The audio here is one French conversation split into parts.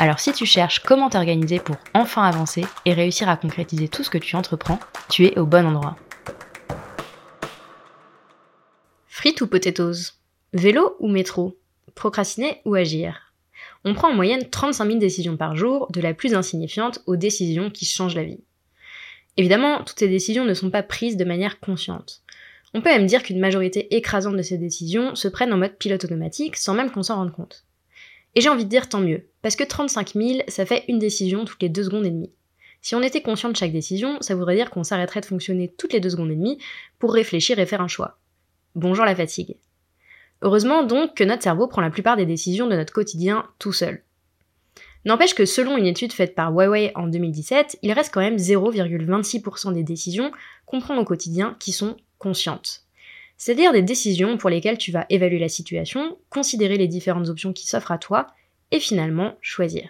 Alors si tu cherches comment t'organiser pour enfin avancer et réussir à concrétiser tout ce que tu entreprends, tu es au bon endroit. Frites ou potatoes? Vélo ou métro? Procrastiner ou agir? On prend en moyenne 35 000 décisions par jour, de la plus insignifiante aux décisions qui changent la vie. Évidemment, toutes ces décisions ne sont pas prises de manière consciente. On peut même dire qu'une majorité écrasante de ces décisions se prennent en mode pilote automatique sans même qu'on s'en rende compte. Et j'ai envie de dire tant mieux, parce que 35 000, ça fait une décision toutes les deux secondes et demie. Si on était conscient de chaque décision, ça voudrait dire qu'on s'arrêterait de fonctionner toutes les deux secondes et demie pour réfléchir et faire un choix. Bonjour la fatigue. Heureusement donc que notre cerveau prend la plupart des décisions de notre quotidien tout seul. N'empêche que selon une étude faite par Huawei en 2017, il reste quand même 0,26% des décisions qu'on prend au quotidien qui sont conscientes c'est-à-dire des décisions pour lesquelles tu vas évaluer la situation, considérer les différentes options qui s'offrent à toi, et finalement choisir.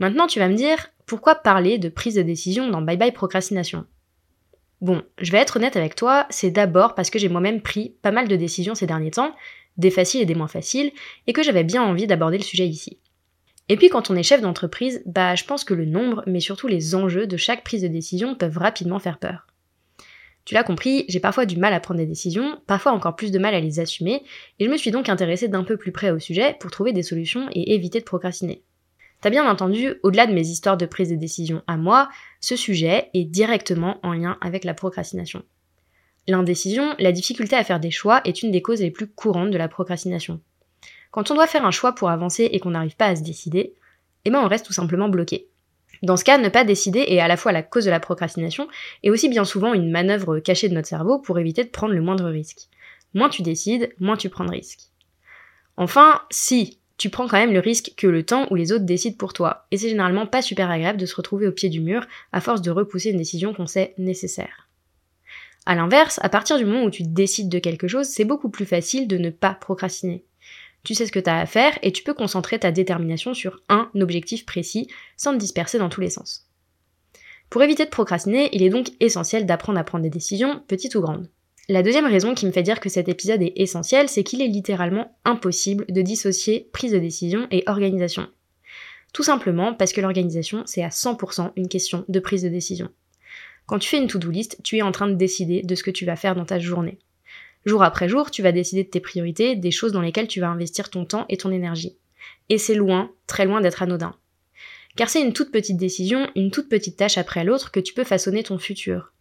Maintenant, tu vas me dire, pourquoi parler de prise de décision dans Bye Bye Procrastination? Bon, je vais être honnête avec toi, c'est d'abord parce que j'ai moi-même pris pas mal de décisions ces derniers temps, des faciles et des moins faciles, et que j'avais bien envie d'aborder le sujet ici. Et puis quand on est chef d'entreprise, bah je pense que le nombre, mais surtout les enjeux de chaque prise de décision peuvent rapidement faire peur. Tu l'as compris, j'ai parfois du mal à prendre des décisions, parfois encore plus de mal à les assumer, et je me suis donc intéressée d'un peu plus près au sujet pour trouver des solutions et éviter de procrastiner. T'as bien entendu, au-delà de mes histoires de prise de décision à moi, ce sujet est directement en lien avec la procrastination. L'indécision, la difficulté à faire des choix, est une des causes les plus courantes de la procrastination. Quand on doit faire un choix pour avancer et qu'on n'arrive pas à se décider, eh ben on reste tout simplement bloqué. Dans ce cas, ne pas décider est à la fois la cause de la procrastination et aussi bien souvent une manœuvre cachée de notre cerveau pour éviter de prendre le moindre risque. Moins tu décides, moins tu prends de risques. Enfin, si, tu prends quand même le risque que le temps où les autres décident pour toi, et c'est généralement pas super agréable de se retrouver au pied du mur à force de repousser une décision qu'on sait nécessaire. A l'inverse, à partir du moment où tu décides de quelque chose, c'est beaucoup plus facile de ne pas procrastiner tu sais ce que tu as à faire et tu peux concentrer ta détermination sur un objectif précis sans te disperser dans tous les sens. Pour éviter de procrastiner, il est donc essentiel d'apprendre à prendre des décisions, petites ou grandes. La deuxième raison qui me fait dire que cet épisode est essentiel, c'est qu'il est littéralement impossible de dissocier prise de décision et organisation. Tout simplement parce que l'organisation, c'est à 100% une question de prise de décision. Quand tu fais une to-do list, tu es en train de décider de ce que tu vas faire dans ta journée. Jour après jour, tu vas décider de tes priorités, des choses dans lesquelles tu vas investir ton temps et ton énergie. Et c'est loin, très loin d'être anodin. Car c'est une toute petite décision, une toute petite tâche après l'autre que tu peux façonner ton futur.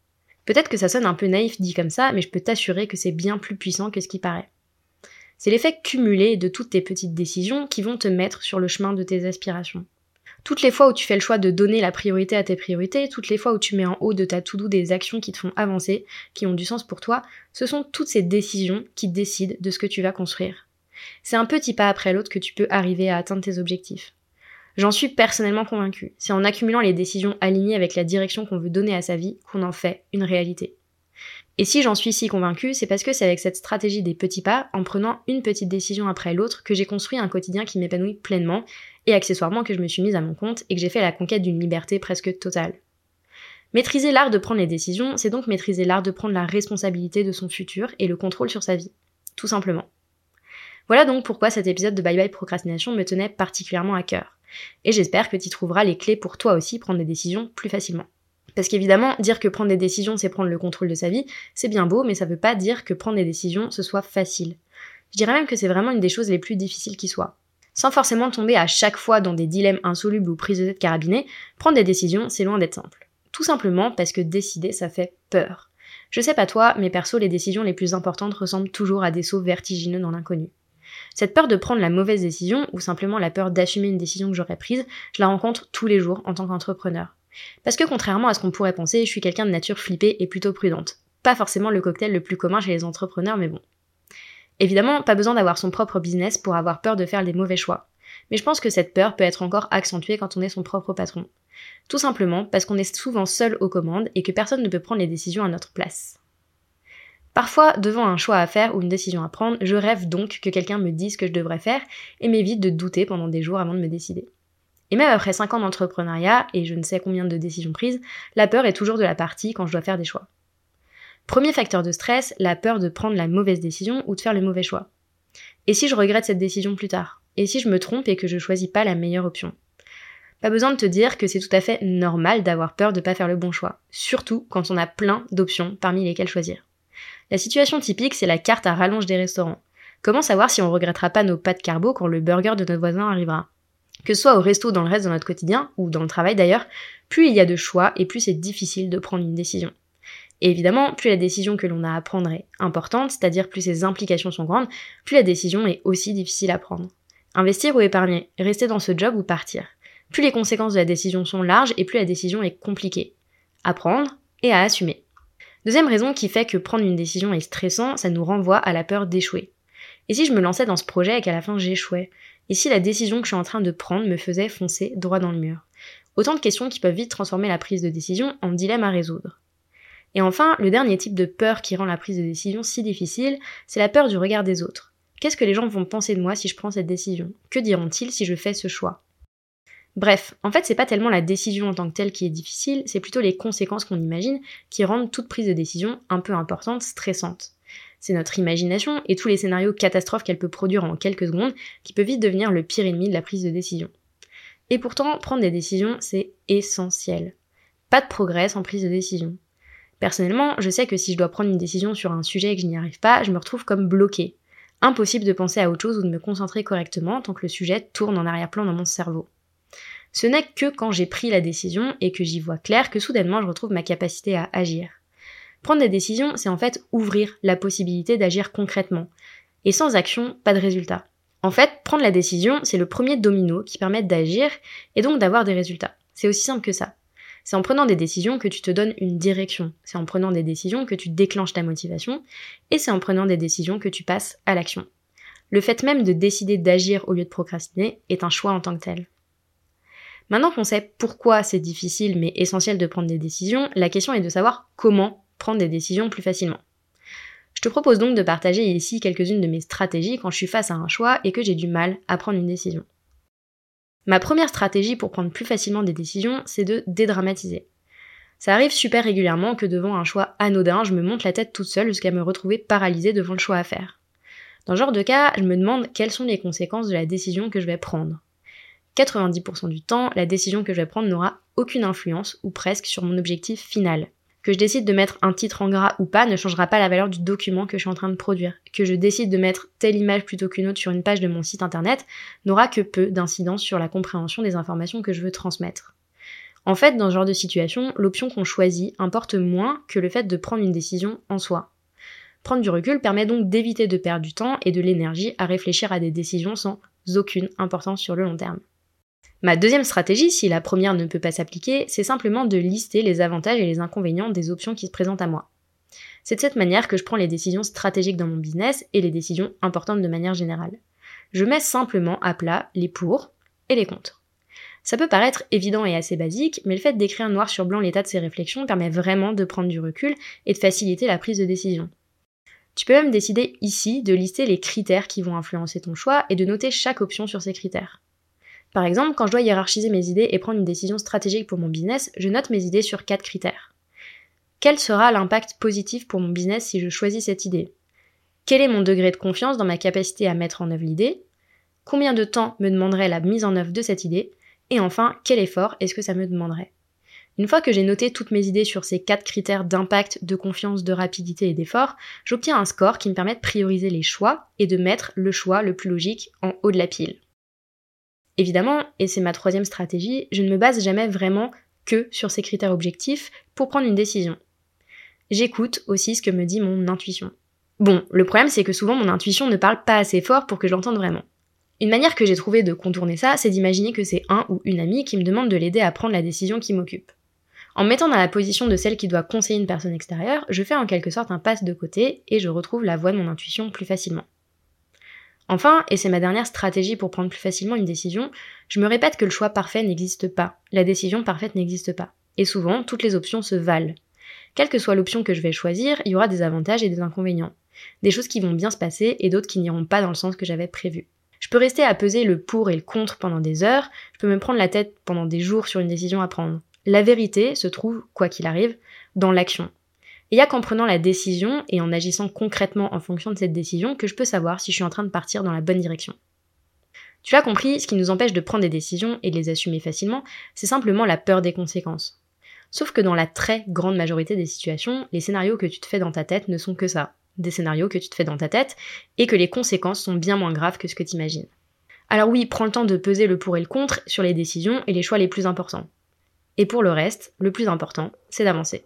Peut-être que ça sonne un peu naïf dit comme ça, mais je peux t'assurer que c'est bien plus puissant que ce qui paraît. C'est l'effet cumulé de toutes tes petites décisions qui vont te mettre sur le chemin de tes aspirations. Toutes les fois où tu fais le choix de donner la priorité à tes priorités, toutes les fois où tu mets en haut de ta to-do des actions qui te font avancer, qui ont du sens pour toi, ce sont toutes ces décisions qui décident de ce que tu vas construire. C'est un petit pas après l'autre que tu peux arriver à atteindre tes objectifs. J'en suis personnellement convaincue. C'est en accumulant les décisions alignées avec la direction qu'on veut donner à sa vie qu'on en fait une réalité. Et si j'en suis si convaincue, c'est parce que c'est avec cette stratégie des petits pas, en prenant une petite décision après l'autre, que j'ai construit un quotidien qui m'épanouit pleinement, et accessoirement que je me suis mise à mon compte et que j'ai fait la conquête d'une liberté presque totale. Maîtriser l'art de prendre les décisions, c'est donc maîtriser l'art de prendre la responsabilité de son futur et le contrôle sur sa vie. Tout simplement. Voilà donc pourquoi cet épisode de Bye Bye Procrastination me tenait particulièrement à cœur. Et j'espère que tu trouveras les clés pour toi aussi prendre des décisions plus facilement. Parce qu'évidemment, dire que prendre des décisions, c'est prendre le contrôle de sa vie, c'est bien beau, mais ça veut pas dire que prendre des décisions, ce soit facile. Je dirais même que c'est vraiment une des choses les plus difficiles qui soient. Sans forcément tomber à chaque fois dans des dilemmes insolubles ou prises de tête carabinées, prendre des décisions, c'est loin d'être simple. Tout simplement parce que décider, ça fait peur. Je sais pas toi, mais perso, les décisions les plus importantes ressemblent toujours à des sauts vertigineux dans l'inconnu. Cette peur de prendre la mauvaise décision, ou simplement la peur d'assumer une décision que j'aurais prise, je la rencontre tous les jours en tant qu'entrepreneur. Parce que contrairement à ce qu'on pourrait penser, je suis quelqu'un de nature flippée et plutôt prudente. Pas forcément le cocktail le plus commun chez les entrepreneurs, mais bon. Évidemment, pas besoin d'avoir son propre business pour avoir peur de faire les mauvais choix. Mais je pense que cette peur peut être encore accentuée quand on est son propre patron. Tout simplement parce qu'on est souvent seul aux commandes et que personne ne peut prendre les décisions à notre place. Parfois, devant un choix à faire ou une décision à prendre, je rêve donc que quelqu'un me dise ce que je devrais faire et m'évite de douter pendant des jours avant de me décider. Et même après 5 ans d'entrepreneuriat et je ne sais combien de décisions prises, la peur est toujours de la partie quand je dois faire des choix. Premier facteur de stress, la peur de prendre la mauvaise décision ou de faire le mauvais choix. Et si je regrette cette décision plus tard? Et si je me trompe et que je choisis pas la meilleure option? Pas besoin de te dire que c'est tout à fait normal d'avoir peur de pas faire le bon choix, surtout quand on a plein d'options parmi lesquelles choisir. La situation typique, c'est la carte à rallonge des restaurants. Comment savoir si on regrettera pas nos pâtes carbo quand le burger de notre voisin arrivera? Que ce soit au resto dans le reste de notre quotidien, ou dans le travail d'ailleurs, plus il y a de choix et plus c'est difficile de prendre une décision. Et évidemment, plus la décision que l'on a à prendre est importante, c'est-à-dire plus ses implications sont grandes, plus la décision est aussi difficile à prendre. Investir ou épargner, rester dans ce job ou partir. Plus les conséquences de la décision sont larges et plus la décision est compliquée. À prendre et à assumer. Deuxième raison qui fait que prendre une décision est stressant, ça nous renvoie à la peur d'échouer. Et si je me lançais dans ce projet et qu'à la fin j'échouais Et si la décision que je suis en train de prendre me faisait foncer droit dans le mur? Autant de questions qui peuvent vite transformer la prise de décision en dilemme à résoudre. Et enfin, le dernier type de peur qui rend la prise de décision si difficile, c'est la peur du regard des autres. Qu'est-ce que les gens vont penser de moi si je prends cette décision? Que diront-ils si je fais ce choix? Bref, en fait, c'est pas tellement la décision en tant que telle qui est difficile, c'est plutôt les conséquences qu'on imagine qui rendent toute prise de décision un peu importante, stressante. C'est notre imagination et tous les scénarios catastrophes qu'elle peut produire en quelques secondes qui peuvent vite devenir le pire ennemi de la prise de décision. Et pourtant, prendre des décisions, c'est essentiel. Pas de progrès sans prise de décision. Personnellement, je sais que si je dois prendre une décision sur un sujet et que je n'y arrive pas, je me retrouve comme bloquée. Impossible de penser à autre chose ou de me concentrer correctement tant que le sujet tourne en arrière-plan dans mon cerveau. Ce n'est que quand j'ai pris la décision et que j'y vois clair que soudainement je retrouve ma capacité à agir. Prendre des décisions, c'est en fait ouvrir la possibilité d'agir concrètement. Et sans action, pas de résultat. En fait, prendre la décision, c'est le premier domino qui permet d'agir et donc d'avoir des résultats. C'est aussi simple que ça. C'est en prenant des décisions que tu te donnes une direction. C'est en prenant des décisions que tu déclenches ta motivation. Et c'est en prenant des décisions que tu passes à l'action. Le fait même de décider d'agir au lieu de procrastiner est un choix en tant que tel. Maintenant qu'on sait pourquoi c'est difficile mais essentiel de prendre des décisions, la question est de savoir comment prendre des décisions plus facilement. Je te propose donc de partager ici quelques-unes de mes stratégies quand je suis face à un choix et que j'ai du mal à prendre une décision. Ma première stratégie pour prendre plus facilement des décisions, c'est de dédramatiser. Ça arrive super régulièrement que devant un choix anodin, je me monte la tête toute seule jusqu'à me retrouver paralysée devant le choix à faire. Dans ce genre de cas, je me demande quelles sont les conséquences de la décision que je vais prendre. 90% du temps, la décision que je vais prendre n'aura aucune influence ou presque sur mon objectif final. Que je décide de mettre un titre en gras ou pas ne changera pas la valeur du document que je suis en train de produire. Que je décide de mettre telle image plutôt qu'une autre sur une page de mon site internet n'aura que peu d'incidence sur la compréhension des informations que je veux transmettre. En fait, dans ce genre de situation, l'option qu'on choisit importe moins que le fait de prendre une décision en soi. Prendre du recul permet donc d'éviter de perdre du temps et de l'énergie à réfléchir à des décisions sans aucune importance sur le long terme. Ma deuxième stratégie, si la première ne peut pas s'appliquer, c'est simplement de lister les avantages et les inconvénients des options qui se présentent à moi. C'est de cette manière que je prends les décisions stratégiques dans mon business et les décisions importantes de manière générale. Je mets simplement à plat les pour et les contre. Ça peut paraître évident et assez basique, mais le fait d'écrire noir sur blanc l'état de ces réflexions permet vraiment de prendre du recul et de faciliter la prise de décision. Tu peux même décider ici de lister les critères qui vont influencer ton choix et de noter chaque option sur ces critères. Par exemple, quand je dois hiérarchiser mes idées et prendre une décision stratégique pour mon business, je note mes idées sur quatre critères. Quel sera l'impact positif pour mon business si je choisis cette idée? Quel est mon degré de confiance dans ma capacité à mettre en œuvre l'idée? Combien de temps me demanderait la mise en œuvre de cette idée? Et enfin, quel effort est-ce que ça me demanderait? Une fois que j'ai noté toutes mes idées sur ces quatre critères d'impact, de confiance, de rapidité et d'effort, j'obtiens un score qui me permet de prioriser les choix et de mettre le choix le plus logique en haut de la pile. Évidemment, et c'est ma troisième stratégie, je ne me base jamais vraiment que sur ces critères objectifs pour prendre une décision. J'écoute aussi ce que me dit mon intuition. Bon, le problème c'est que souvent mon intuition ne parle pas assez fort pour que je l'entende vraiment. Une manière que j'ai trouvé de contourner ça, c'est d'imaginer que c'est un ou une amie qui me demande de l'aider à prendre la décision qui m'occupe. En me mettant dans la position de celle qui doit conseiller une personne extérieure, je fais en quelque sorte un passe de côté et je retrouve la voix de mon intuition plus facilement. Enfin, et c'est ma dernière stratégie pour prendre plus facilement une décision, je me répète que le choix parfait n'existe pas. La décision parfaite n'existe pas. Et souvent, toutes les options se valent. Quelle que soit l'option que je vais choisir, il y aura des avantages et des inconvénients. Des choses qui vont bien se passer et d'autres qui n'iront pas dans le sens que j'avais prévu. Je peux rester à peser le pour et le contre pendant des heures, je peux me prendre la tête pendant des jours sur une décision à prendre. La vérité se trouve, quoi qu'il arrive, dans l'action. Et il n'y a qu'en prenant la décision et en agissant concrètement en fonction de cette décision que je peux savoir si je suis en train de partir dans la bonne direction. Tu l'as compris, ce qui nous empêche de prendre des décisions et de les assumer facilement, c'est simplement la peur des conséquences. Sauf que dans la très grande majorité des situations, les scénarios que tu te fais dans ta tête ne sont que ça, des scénarios que tu te fais dans ta tête, et que les conséquences sont bien moins graves que ce que tu imagines. Alors oui, prends le temps de peser le pour et le contre sur les décisions et les choix les plus importants. Et pour le reste, le plus important, c'est d'avancer.